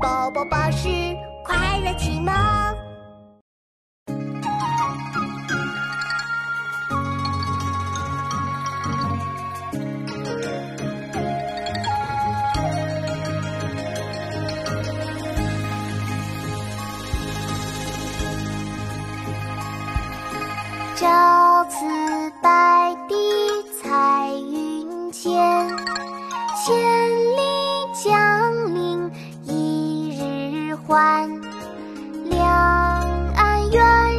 宝宝巴士快乐启蒙。朝辞白帝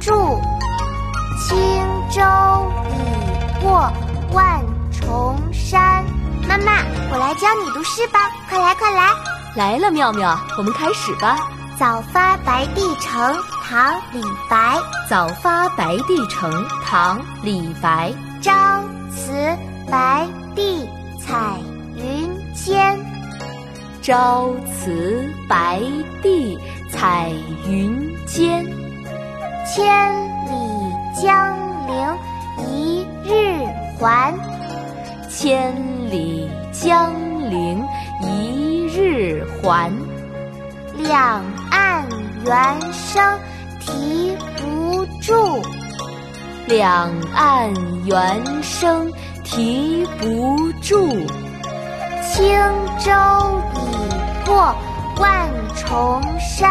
住，轻舟已过万重山。妈妈，我来教你读诗吧，快来快来！来了，妙妙，我们开始吧。早发白帝城，唐·李白。早发白帝城，唐·李白。朝辞白帝彩云间，朝辞白帝彩云间。千里江陵一日还。千里江陵一日还。两岸猿声啼不住，两岸猿声啼不住。轻舟已过万重山，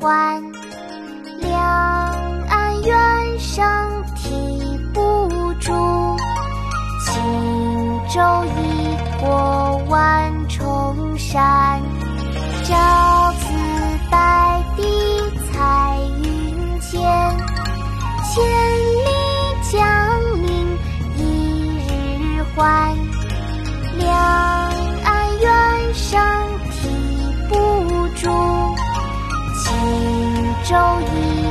欢。两岸猿声啼不住，轻舟已周一，